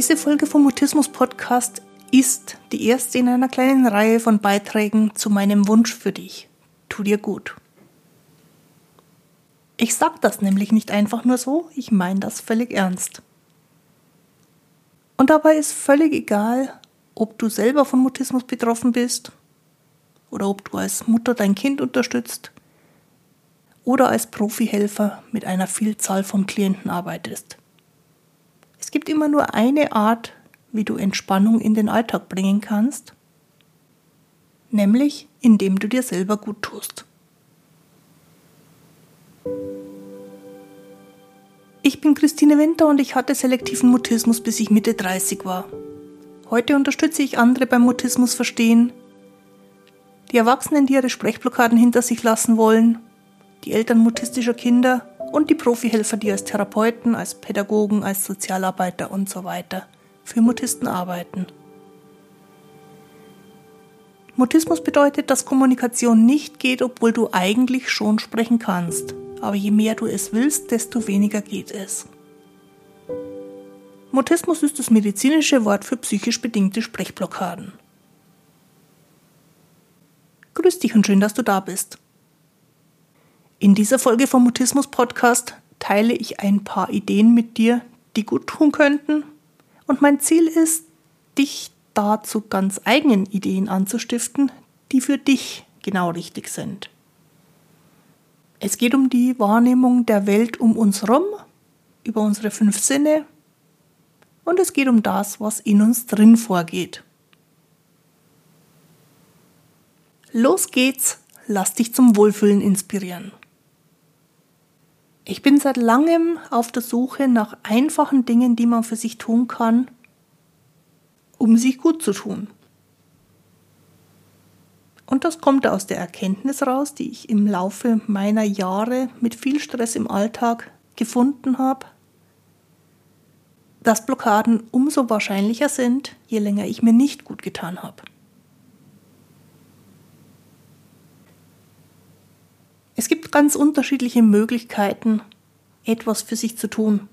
Diese Folge vom Mutismus Podcast ist die erste in einer kleinen Reihe von Beiträgen zu meinem Wunsch für dich. Tu dir gut. Ich sag das nämlich nicht einfach nur so, ich meine das völlig ernst. Und dabei ist völlig egal, ob du selber von Mutismus betroffen bist oder ob du als Mutter dein Kind unterstützt oder als Profihelfer mit einer Vielzahl von Klienten arbeitest. Es gibt immer nur eine Art, wie du Entspannung in den Alltag bringen kannst, nämlich indem du dir selber gut tust. Ich bin Christine Winter und ich hatte selektiven Mutismus, bis ich Mitte 30 war. Heute unterstütze ich andere beim Mutismus verstehen, die Erwachsenen, die ihre Sprechblockaden hinter sich lassen wollen, die Eltern mutistischer Kinder und die Profihelfer, die als Therapeuten, als Pädagogen, als Sozialarbeiter und so weiter für Mutisten arbeiten. Mutismus bedeutet, dass Kommunikation nicht geht, obwohl du eigentlich schon sprechen kannst. Aber je mehr du es willst, desto weniger geht es. Mutismus ist das medizinische Wort für psychisch bedingte Sprechblockaden. Grüß dich und schön, dass du da bist. In dieser Folge vom Mutismus Podcast teile ich ein paar Ideen mit dir, die gut tun könnten. Und mein Ziel ist, dich dazu ganz eigenen Ideen anzustiften, die für dich genau richtig sind. Es geht um die Wahrnehmung der Welt um uns herum, über unsere fünf Sinne und es geht um das, was in uns drin vorgeht. Los geht's, lass dich zum Wohlfühlen inspirieren. Ich bin seit langem auf der Suche nach einfachen Dingen, die man für sich tun kann, um sich gut zu tun. Und das kommt aus der Erkenntnis raus, die ich im Laufe meiner Jahre mit viel Stress im Alltag gefunden habe, dass Blockaden umso wahrscheinlicher sind, je länger ich mir nicht gut getan habe. Es ganz unterschiedliche Möglichkeiten, etwas für sich zu tun.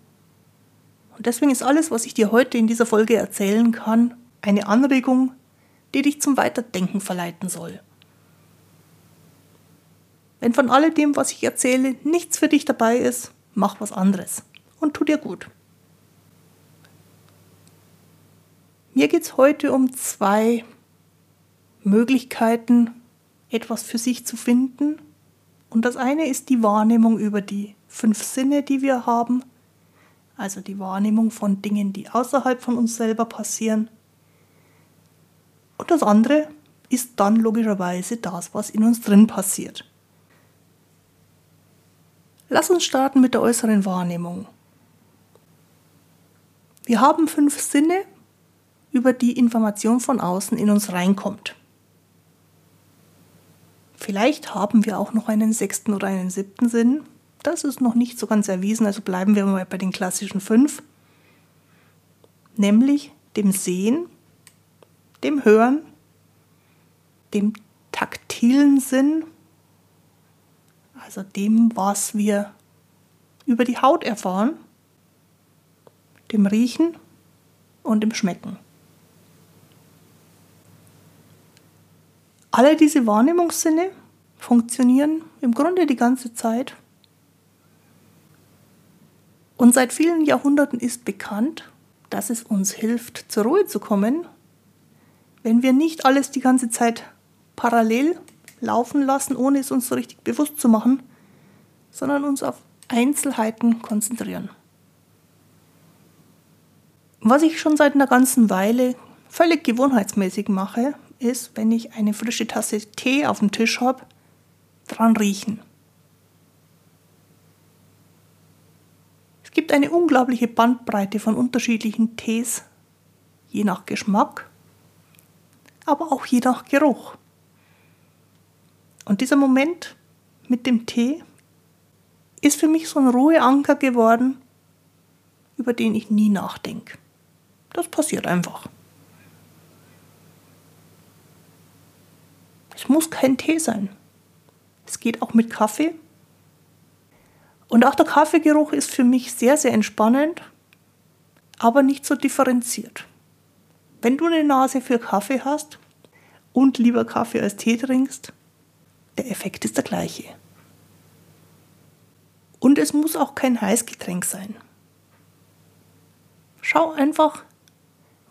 Und deswegen ist alles, was ich dir heute in dieser Folge erzählen kann, eine Anregung, die dich zum Weiterdenken verleiten soll. Wenn von alledem, was ich erzähle, nichts für dich dabei ist, mach was anderes und tu dir gut. Mir geht es heute um zwei Möglichkeiten, etwas für sich zu finden und das eine ist die Wahrnehmung über die fünf Sinne, die wir haben, also die Wahrnehmung von Dingen, die außerhalb von uns selber passieren. Und das andere ist dann logischerweise das, was in uns drin passiert. Lass uns starten mit der äußeren Wahrnehmung. Wir haben fünf Sinne, über die Information von außen in uns reinkommt. Vielleicht haben wir auch noch einen sechsten oder einen siebten Sinn. Das ist noch nicht so ganz erwiesen, also bleiben wir mal bei den klassischen fünf. Nämlich dem Sehen, dem Hören, dem taktilen Sinn, also dem, was wir über die Haut erfahren, dem Riechen und dem Schmecken. Alle diese Wahrnehmungssinne funktionieren im Grunde die ganze Zeit. Und seit vielen Jahrhunderten ist bekannt, dass es uns hilft, zur Ruhe zu kommen, wenn wir nicht alles die ganze Zeit parallel laufen lassen, ohne es uns so richtig bewusst zu machen, sondern uns auf Einzelheiten konzentrieren. Was ich schon seit einer ganzen Weile völlig gewohnheitsmäßig mache, ist, wenn ich eine frische Tasse Tee auf dem Tisch habe, dran riechen. Es gibt eine unglaubliche Bandbreite von unterschiedlichen Tees, je nach Geschmack, aber auch je nach Geruch. Und dieser Moment mit dem Tee ist für mich so ein Ruheanker geworden, über den ich nie nachdenke. Das passiert einfach. Es muss kein Tee sein. Es geht auch mit Kaffee. Und auch der Kaffeegeruch ist für mich sehr, sehr entspannend. aber nicht so differenziert. Wenn du eine Nase für Kaffee hast und lieber Kaffee als Tee trinkst, der Effekt ist der gleiche. Und es muss auch kein Heißgetränk sein. Schau einfach,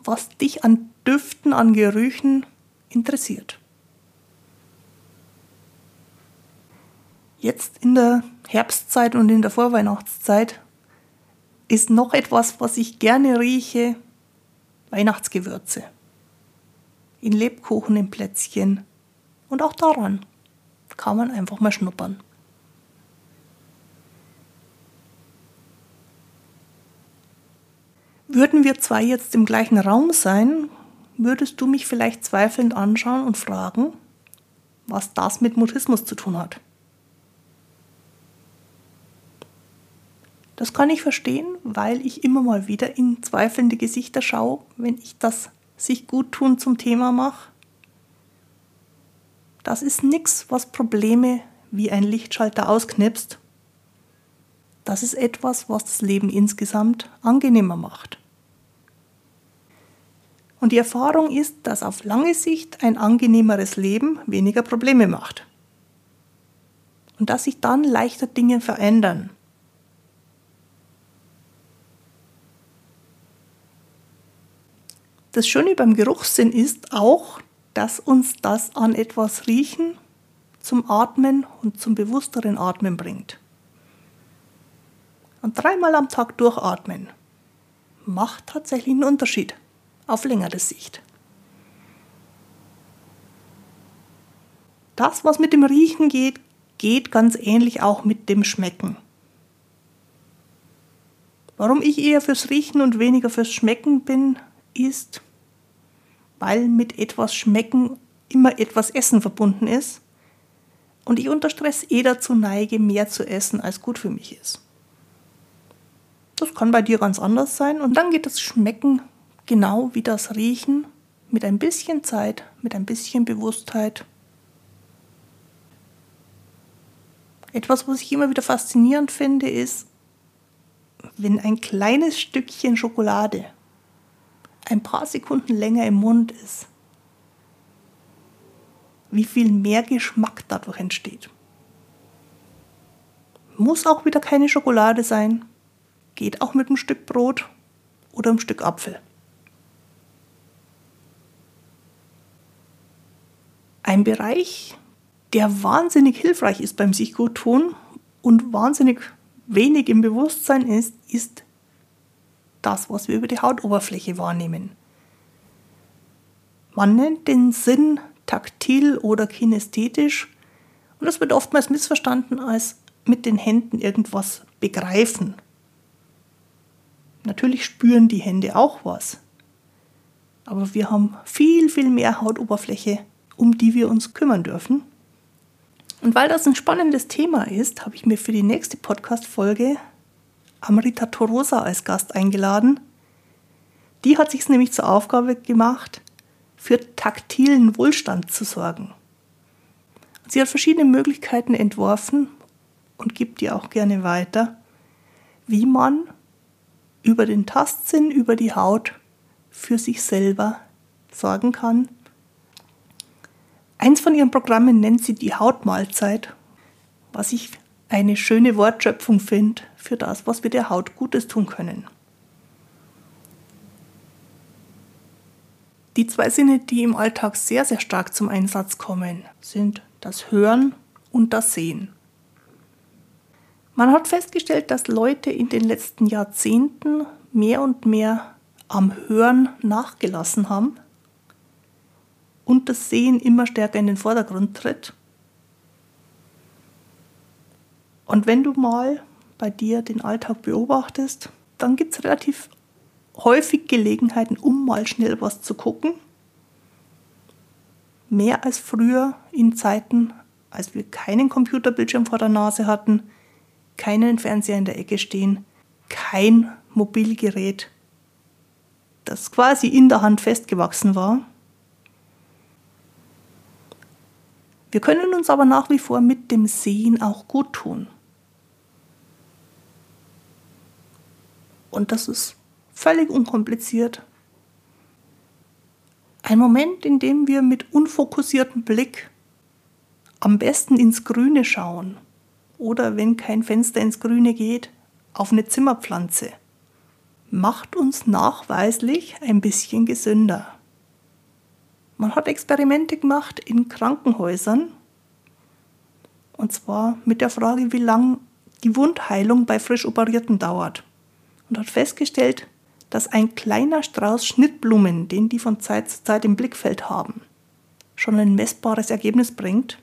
was dich an Düften, an Gerüchen interessiert. Jetzt in der Herbstzeit und in der Vorweihnachtszeit ist noch etwas, was ich gerne rieche, Weihnachtsgewürze. In Lebkuchen, in Plätzchen. Und auch daran kann man einfach mal schnuppern. Würden wir zwei jetzt im gleichen Raum sein, würdest du mich vielleicht zweifelnd anschauen und fragen, was das mit Mutismus zu tun hat. Das kann ich verstehen, weil ich immer mal wieder in zweifelnde Gesichter schaue, wenn ich das sich gut tun zum Thema mache. Das ist nichts, was Probleme wie ein Lichtschalter ausknipst. Das ist etwas, was das Leben insgesamt angenehmer macht. Und die Erfahrung ist, dass auf lange Sicht ein angenehmeres Leben weniger Probleme macht. Und dass sich dann leichter Dinge verändern. Das Schöne beim Geruchssinn ist auch, dass uns das an etwas riechen zum Atmen und zum bewussteren Atmen bringt. Und dreimal am Tag durchatmen macht tatsächlich einen Unterschied auf längere Sicht. Das, was mit dem Riechen geht, geht ganz ähnlich auch mit dem Schmecken. Warum ich eher fürs Riechen und weniger fürs Schmecken bin, ist, weil mit etwas Schmecken immer etwas Essen verbunden ist und ich unter Stress eh dazu neige, mehr zu essen, als gut für mich ist. Das kann bei dir ganz anders sein und dann geht das Schmecken genau wie das Riechen mit ein bisschen Zeit, mit ein bisschen Bewusstheit. Etwas, was ich immer wieder faszinierend finde, ist, wenn ein kleines Stückchen Schokolade ein paar Sekunden länger im Mund ist, wie viel mehr Geschmack dadurch entsteht. Muss auch wieder keine Schokolade sein, geht auch mit einem Stück Brot oder einem Stück Apfel. Ein Bereich, der wahnsinnig hilfreich ist beim sich gut tun und wahnsinnig wenig im Bewusstsein ist, ist das, was wir über die Hautoberfläche wahrnehmen. Man nennt den Sinn taktil oder kinästhetisch und das wird oftmals missverstanden als mit den Händen irgendwas begreifen. Natürlich spüren die Hände auch was, aber wir haben viel, viel mehr Hautoberfläche, um die wir uns kümmern dürfen. Und weil das ein spannendes Thema ist, habe ich mir für die nächste Podcast-Folge Amrita Torosa als Gast eingeladen. Die hat sich nämlich zur Aufgabe gemacht, für taktilen Wohlstand zu sorgen. Sie hat verschiedene Möglichkeiten entworfen und gibt die auch gerne weiter, wie man über den Tastsinn, über die Haut für sich selber sorgen kann. Eins von ihren Programmen nennt sie die Hautmahlzeit, was ich eine schöne Wortschöpfung finde für das, was wir der Haut Gutes tun können. Die zwei Sinne, die im Alltag sehr, sehr stark zum Einsatz kommen, sind das Hören und das Sehen. Man hat festgestellt, dass Leute in den letzten Jahrzehnten mehr und mehr am Hören nachgelassen haben und das Sehen immer stärker in den Vordergrund tritt. Und wenn du mal bei dir den Alltag beobachtest, dann gibt es relativ häufig Gelegenheiten, um mal schnell was zu gucken. Mehr als früher in Zeiten, als wir keinen Computerbildschirm vor der Nase hatten, keinen Fernseher in der Ecke stehen, kein Mobilgerät, das quasi in der Hand festgewachsen war. Wir können uns aber nach wie vor mit dem Sehen auch gut tun. Und das ist völlig unkompliziert. Ein Moment, in dem wir mit unfokussiertem Blick am besten ins Grüne schauen oder wenn kein Fenster ins Grüne geht, auf eine Zimmerpflanze, macht uns nachweislich ein bisschen gesünder. Man hat Experimente gemacht in Krankenhäusern und zwar mit der Frage, wie lang die Wundheilung bei frisch Operierten dauert und hat festgestellt, dass ein kleiner Strauß Schnittblumen, den die von Zeit zu Zeit im Blickfeld haben, schon ein messbares Ergebnis bringt.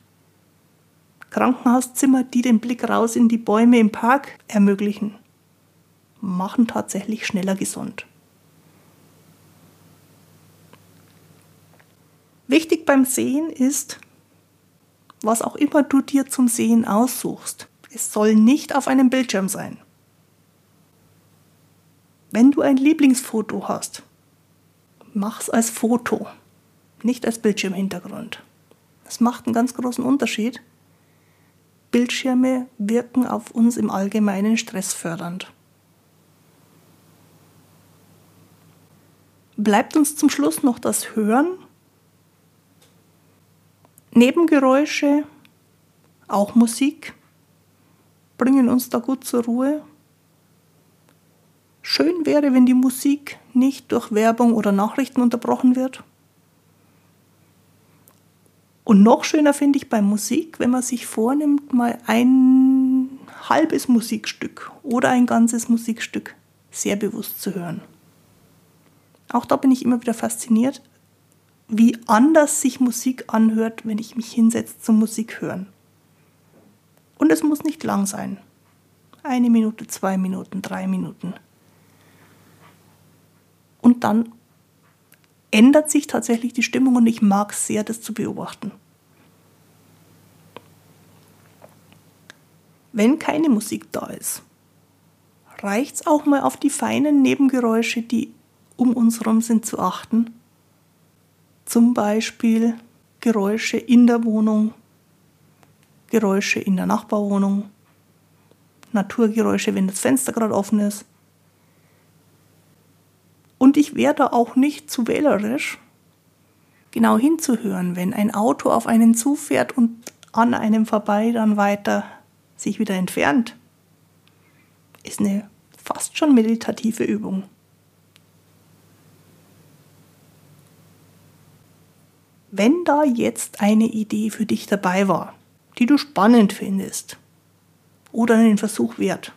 Krankenhauszimmer, die den Blick raus in die Bäume im Park ermöglichen, machen tatsächlich schneller gesund. Wichtig beim Sehen ist, was auch immer du dir zum Sehen aussuchst, es soll nicht auf einem Bildschirm sein. Wenn du ein Lieblingsfoto hast, mach's als Foto, nicht als Bildschirmhintergrund. Das macht einen ganz großen Unterschied. Bildschirme wirken auf uns im Allgemeinen stressfördernd. Bleibt uns zum Schluss noch das Hören. Nebengeräusche, auch Musik, bringen uns da gut zur Ruhe. Schön wäre, wenn die Musik nicht durch Werbung oder Nachrichten unterbrochen wird. Und noch schöner finde ich bei Musik, wenn man sich vornimmt, mal ein halbes Musikstück oder ein ganzes Musikstück sehr bewusst zu hören. Auch da bin ich immer wieder fasziniert, wie anders sich Musik anhört, wenn ich mich hinsetze zum Musik hören. Und es muss nicht lang sein. Eine Minute, zwei Minuten, drei Minuten. Und dann ändert sich tatsächlich die Stimmung und ich mag es sehr, das zu beobachten. Wenn keine Musik da ist, reicht es auch mal auf die feinen Nebengeräusche, die um uns herum sind, zu achten. Zum Beispiel Geräusche in der Wohnung, Geräusche in der Nachbarwohnung, Naturgeräusche, wenn das Fenster gerade offen ist, und ich werde auch nicht zu wählerisch, genau hinzuhören, wenn ein Auto auf einen zufährt und an einem vorbei dann weiter sich wieder entfernt. Ist eine fast schon meditative Übung. Wenn da jetzt eine Idee für dich dabei war, die du spannend findest oder einen Versuch wert,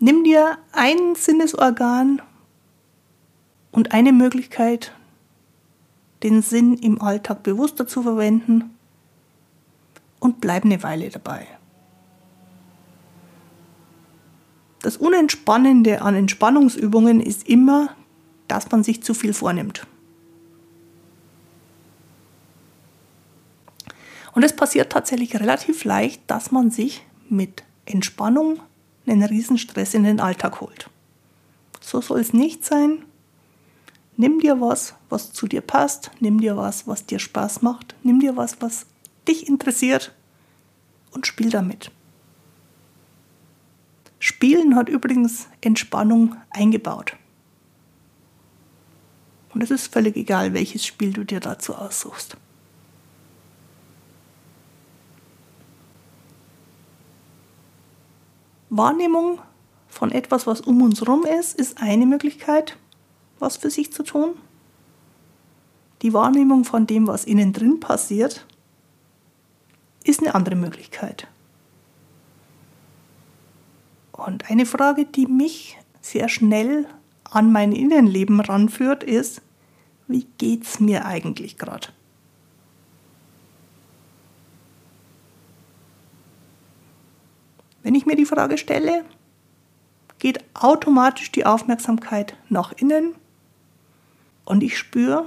Nimm dir ein Sinnesorgan und eine Möglichkeit, den Sinn im Alltag bewusster zu verwenden und bleib eine Weile dabei. Das Unentspannende an Entspannungsübungen ist immer, dass man sich zu viel vornimmt. Und es passiert tatsächlich relativ leicht, dass man sich mit Entspannung einen Riesenstress in den Alltag holt. So soll es nicht sein. Nimm dir was, was zu dir passt. Nimm dir was, was dir Spaß macht. Nimm dir was, was dich interessiert und spiel damit. Spielen hat übrigens Entspannung eingebaut. Und es ist völlig egal, welches Spiel du dir dazu aussuchst. Wahrnehmung von etwas, was um uns herum ist, ist eine Möglichkeit, was für sich zu tun. Die Wahrnehmung von dem, was innen drin passiert, ist eine andere Möglichkeit. Und eine Frage, die mich sehr schnell an mein Innenleben ranführt, ist, wie geht's mir eigentlich gerade? Wenn ich mir die Frage stelle, geht automatisch die Aufmerksamkeit nach innen und ich spüre,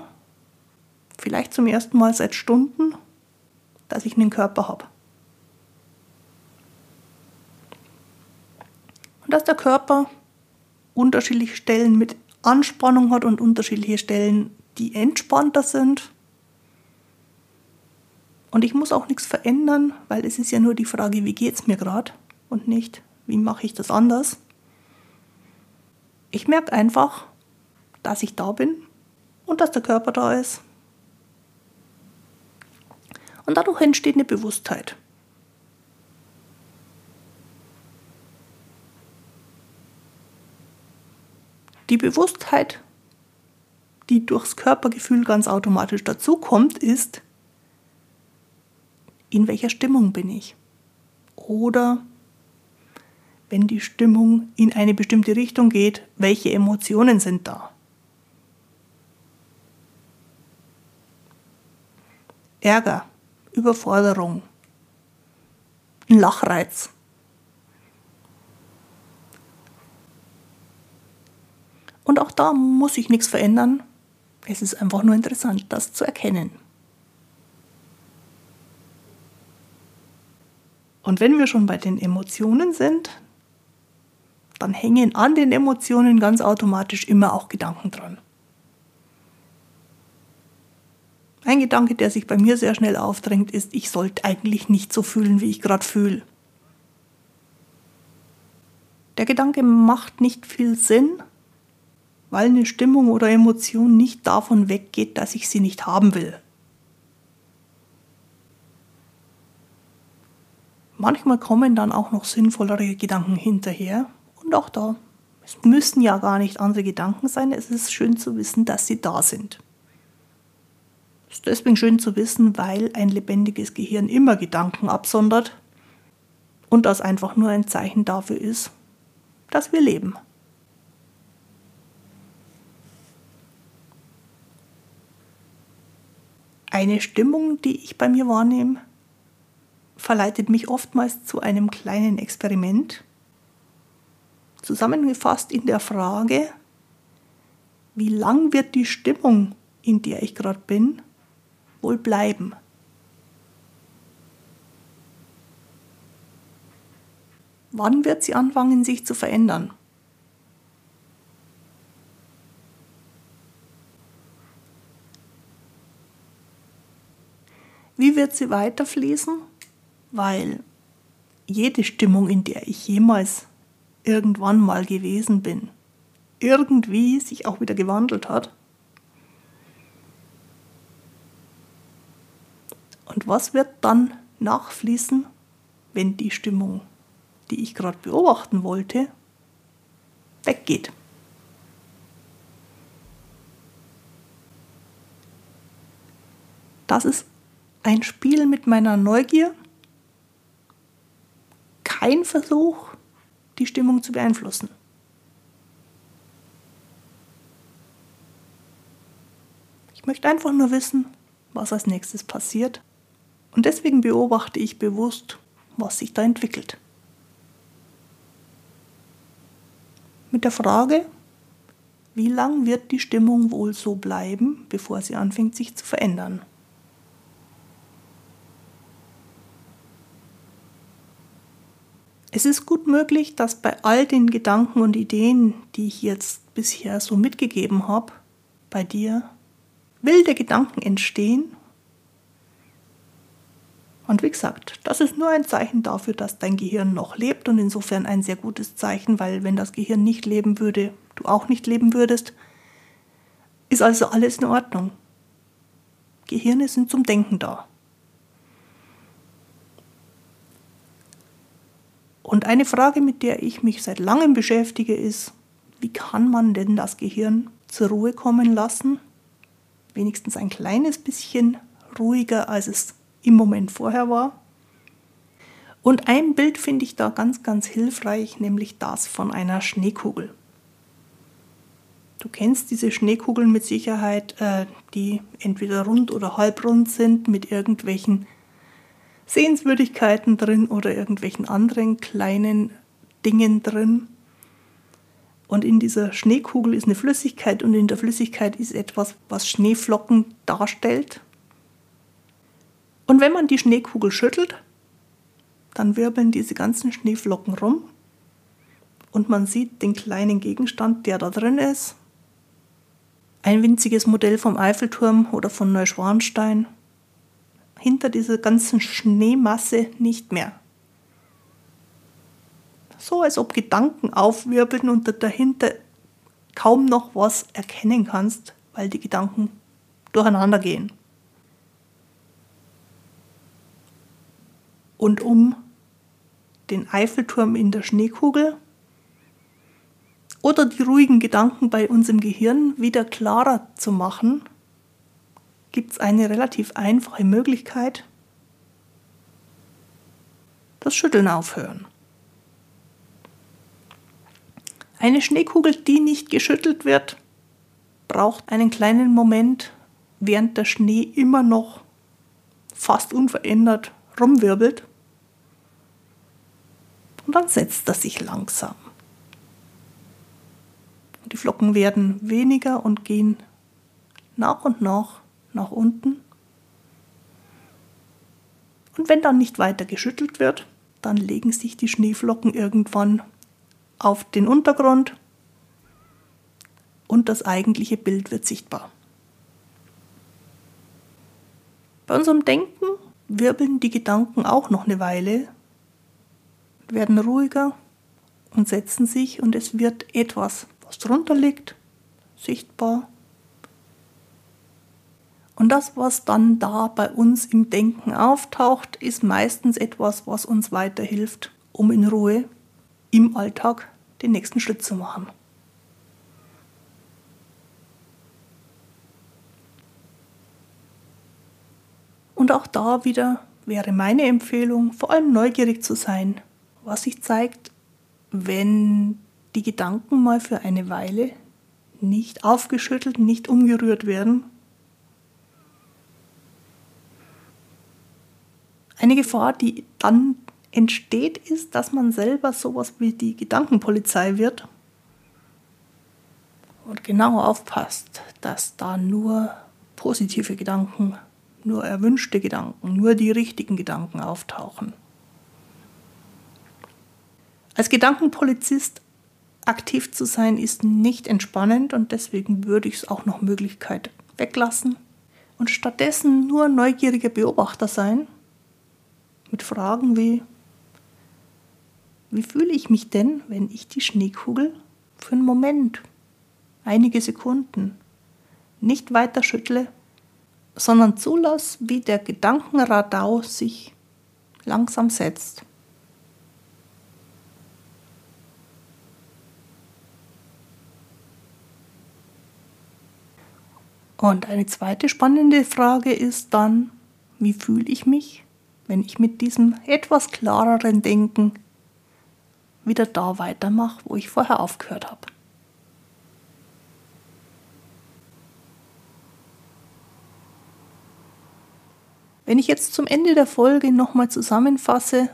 vielleicht zum ersten Mal seit Stunden, dass ich einen Körper habe. Und dass der Körper unterschiedliche Stellen mit Anspannung hat und unterschiedliche Stellen, die entspannter sind. Und ich muss auch nichts verändern, weil es ist ja nur die Frage, wie geht es mir gerade und nicht, wie mache ich das anders. Ich merke einfach, dass ich da bin und dass der Körper da ist. Und dadurch entsteht eine Bewusstheit. Die Bewusstheit, die durchs Körpergefühl ganz automatisch dazukommt, ist, in welcher Stimmung bin ich? Oder wenn die Stimmung in eine bestimmte Richtung geht, welche Emotionen sind da? Ärger, Überforderung, ein Lachreiz. Und auch da muss sich nichts verändern. Es ist einfach nur interessant, das zu erkennen. Und wenn wir schon bei den Emotionen sind, dann hängen an den Emotionen ganz automatisch immer auch Gedanken dran. Ein Gedanke, der sich bei mir sehr schnell aufdrängt, ist, ich sollte eigentlich nicht so fühlen, wie ich gerade fühle. Der Gedanke macht nicht viel Sinn, weil eine Stimmung oder Emotion nicht davon weggeht, dass ich sie nicht haben will. Manchmal kommen dann auch noch sinnvollere Gedanken hinterher auch da. Es müssen ja gar nicht andere Gedanken sein, es ist schön zu wissen, dass sie da sind. Es ist deswegen schön zu wissen, weil ein lebendiges Gehirn immer Gedanken absondert und das einfach nur ein Zeichen dafür ist, dass wir leben. Eine Stimmung, die ich bei mir wahrnehme, verleitet mich oftmals zu einem kleinen Experiment, zusammengefasst in der Frage, wie lang wird die Stimmung, in der ich gerade bin, wohl bleiben? Wann wird sie anfangen, sich zu verändern? Wie wird sie weiterfließen? weil jede Stimmung, in der ich jemals irgendwann mal gewesen bin, irgendwie sich auch wieder gewandelt hat. Und was wird dann nachfließen, wenn die Stimmung, die ich gerade beobachten wollte, weggeht? Das ist ein Spiel mit meiner Neugier kein Versuch, die Stimmung zu beeinflussen. Ich möchte einfach nur wissen, was als nächstes passiert. Und deswegen beobachte ich bewusst, was sich da entwickelt. Mit der Frage, wie lang wird die Stimmung wohl so bleiben, bevor sie anfängt sich zu verändern? Es ist gut möglich, dass bei all den Gedanken und Ideen, die ich jetzt bisher so mitgegeben habe, bei dir wilde Gedanken entstehen. Und wie gesagt, das ist nur ein Zeichen dafür, dass dein Gehirn noch lebt und insofern ein sehr gutes Zeichen, weil wenn das Gehirn nicht leben würde, du auch nicht leben würdest, ist also alles in Ordnung. Gehirne sind zum Denken da. Und eine Frage, mit der ich mich seit langem beschäftige, ist, wie kann man denn das Gehirn zur Ruhe kommen lassen? Wenigstens ein kleines bisschen ruhiger, als es im Moment vorher war. Und ein Bild finde ich da ganz, ganz hilfreich, nämlich das von einer Schneekugel. Du kennst diese Schneekugeln mit Sicherheit, äh, die entweder rund oder halbrund sind, mit irgendwelchen Sehenswürdigkeiten drin oder irgendwelchen anderen kleinen Dingen drin. Und in dieser Schneekugel ist eine Flüssigkeit und in der Flüssigkeit ist etwas, was Schneeflocken darstellt. Und wenn man die Schneekugel schüttelt, dann wirbeln diese ganzen Schneeflocken rum und man sieht den kleinen Gegenstand, der da drin ist. Ein winziges Modell vom Eiffelturm oder von Neuschwanstein hinter dieser ganzen Schneemasse nicht mehr. So als ob Gedanken aufwirbeln und dahinter kaum noch was erkennen kannst, weil die Gedanken durcheinander gehen. Und um den Eiffelturm in der Schneekugel oder die ruhigen Gedanken bei uns im Gehirn wieder klarer zu machen, gibt es eine relativ einfache Möglichkeit. Das Schütteln aufhören. Eine Schneekugel, die nicht geschüttelt wird, braucht einen kleinen Moment, während der Schnee immer noch fast unverändert rumwirbelt. Und dann setzt er sich langsam. Die Flocken werden weniger und gehen nach und nach nach unten. Und wenn dann nicht weiter geschüttelt wird, dann legen sich die Schneeflocken irgendwann auf den Untergrund und das eigentliche Bild wird sichtbar. Bei unserem Denken wirbeln die Gedanken auch noch eine Weile, werden ruhiger und setzen sich und es wird etwas, was drunter liegt, sichtbar. Und das, was dann da bei uns im Denken auftaucht, ist meistens etwas, was uns weiterhilft, um in Ruhe im Alltag den nächsten Schritt zu machen. Und auch da wieder wäre meine Empfehlung, vor allem neugierig zu sein, was sich zeigt, wenn die Gedanken mal für eine Weile nicht aufgeschüttelt, nicht umgerührt werden. Eine Gefahr, die dann entsteht, ist, dass man selber sowas wie die Gedankenpolizei wird und genau aufpasst, dass da nur positive Gedanken, nur erwünschte Gedanken, nur die richtigen Gedanken auftauchen. Als Gedankenpolizist aktiv zu sein ist nicht entspannend und deswegen würde ich es auch noch Möglichkeit weglassen und stattdessen nur neugieriger Beobachter sein mit Fragen wie wie fühle ich mich denn, wenn ich die Schneekugel für einen Moment, einige Sekunden, nicht weiter schüttle, sondern zulasse, wie der Gedankenradau sich langsam setzt. Und eine zweite spannende Frage ist dann, wie fühle ich mich, wenn ich mit diesem etwas klareren Denken wieder da weitermache, wo ich vorher aufgehört habe. Wenn ich jetzt zum Ende der Folge nochmal zusammenfasse,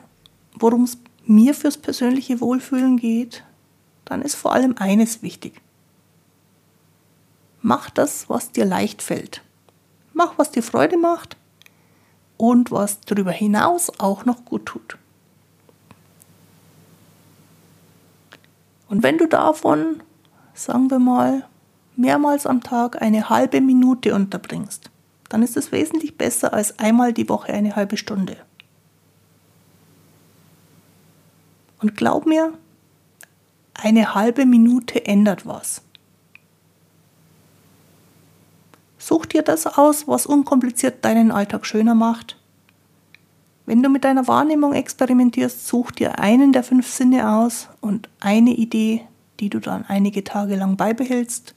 worum es mir fürs persönliche Wohlfühlen geht, dann ist vor allem eines wichtig. Mach das, was dir leicht fällt. Mach, was dir Freude macht und was darüber hinaus auch noch gut tut. Und wenn du davon, sagen wir mal, mehrmals am Tag eine halbe Minute unterbringst, dann ist es wesentlich besser als einmal die Woche eine halbe Stunde. Und glaub mir, eine halbe Minute ändert was. Such dir das aus, was unkompliziert deinen Alltag schöner macht wenn du mit deiner Wahrnehmung experimentierst, such dir einen der fünf Sinne aus und eine Idee, die du dann einige Tage lang beibehältst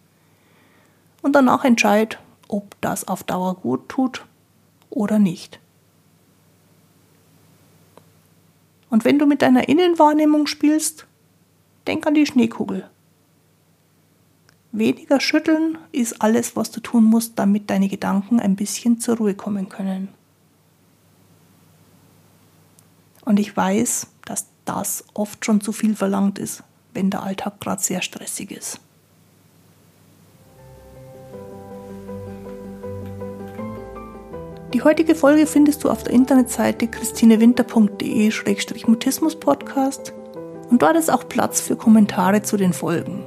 und danach entscheid, ob das auf Dauer gut tut oder nicht. Und wenn du mit deiner Innenwahrnehmung spielst, denk an die Schneekugel. Weniger schütteln ist alles, was du tun musst, damit deine Gedanken ein bisschen zur Ruhe kommen können. Und ich weiß, dass das oft schon zu viel verlangt ist, wenn der Alltag gerade sehr stressig ist. Die heutige Folge findest du auf der Internetseite christinewinter.de-mutismus-podcast und dort ist auch Platz für Kommentare zu den Folgen.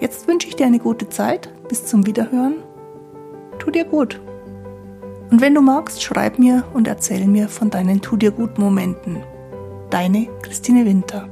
Jetzt wünsche ich dir eine gute Zeit. Bis zum Wiederhören. Tu dir gut. Und wenn du magst, schreib mir und erzähl mir von deinen Tu dir gut Momenten. Deine Christine Winter.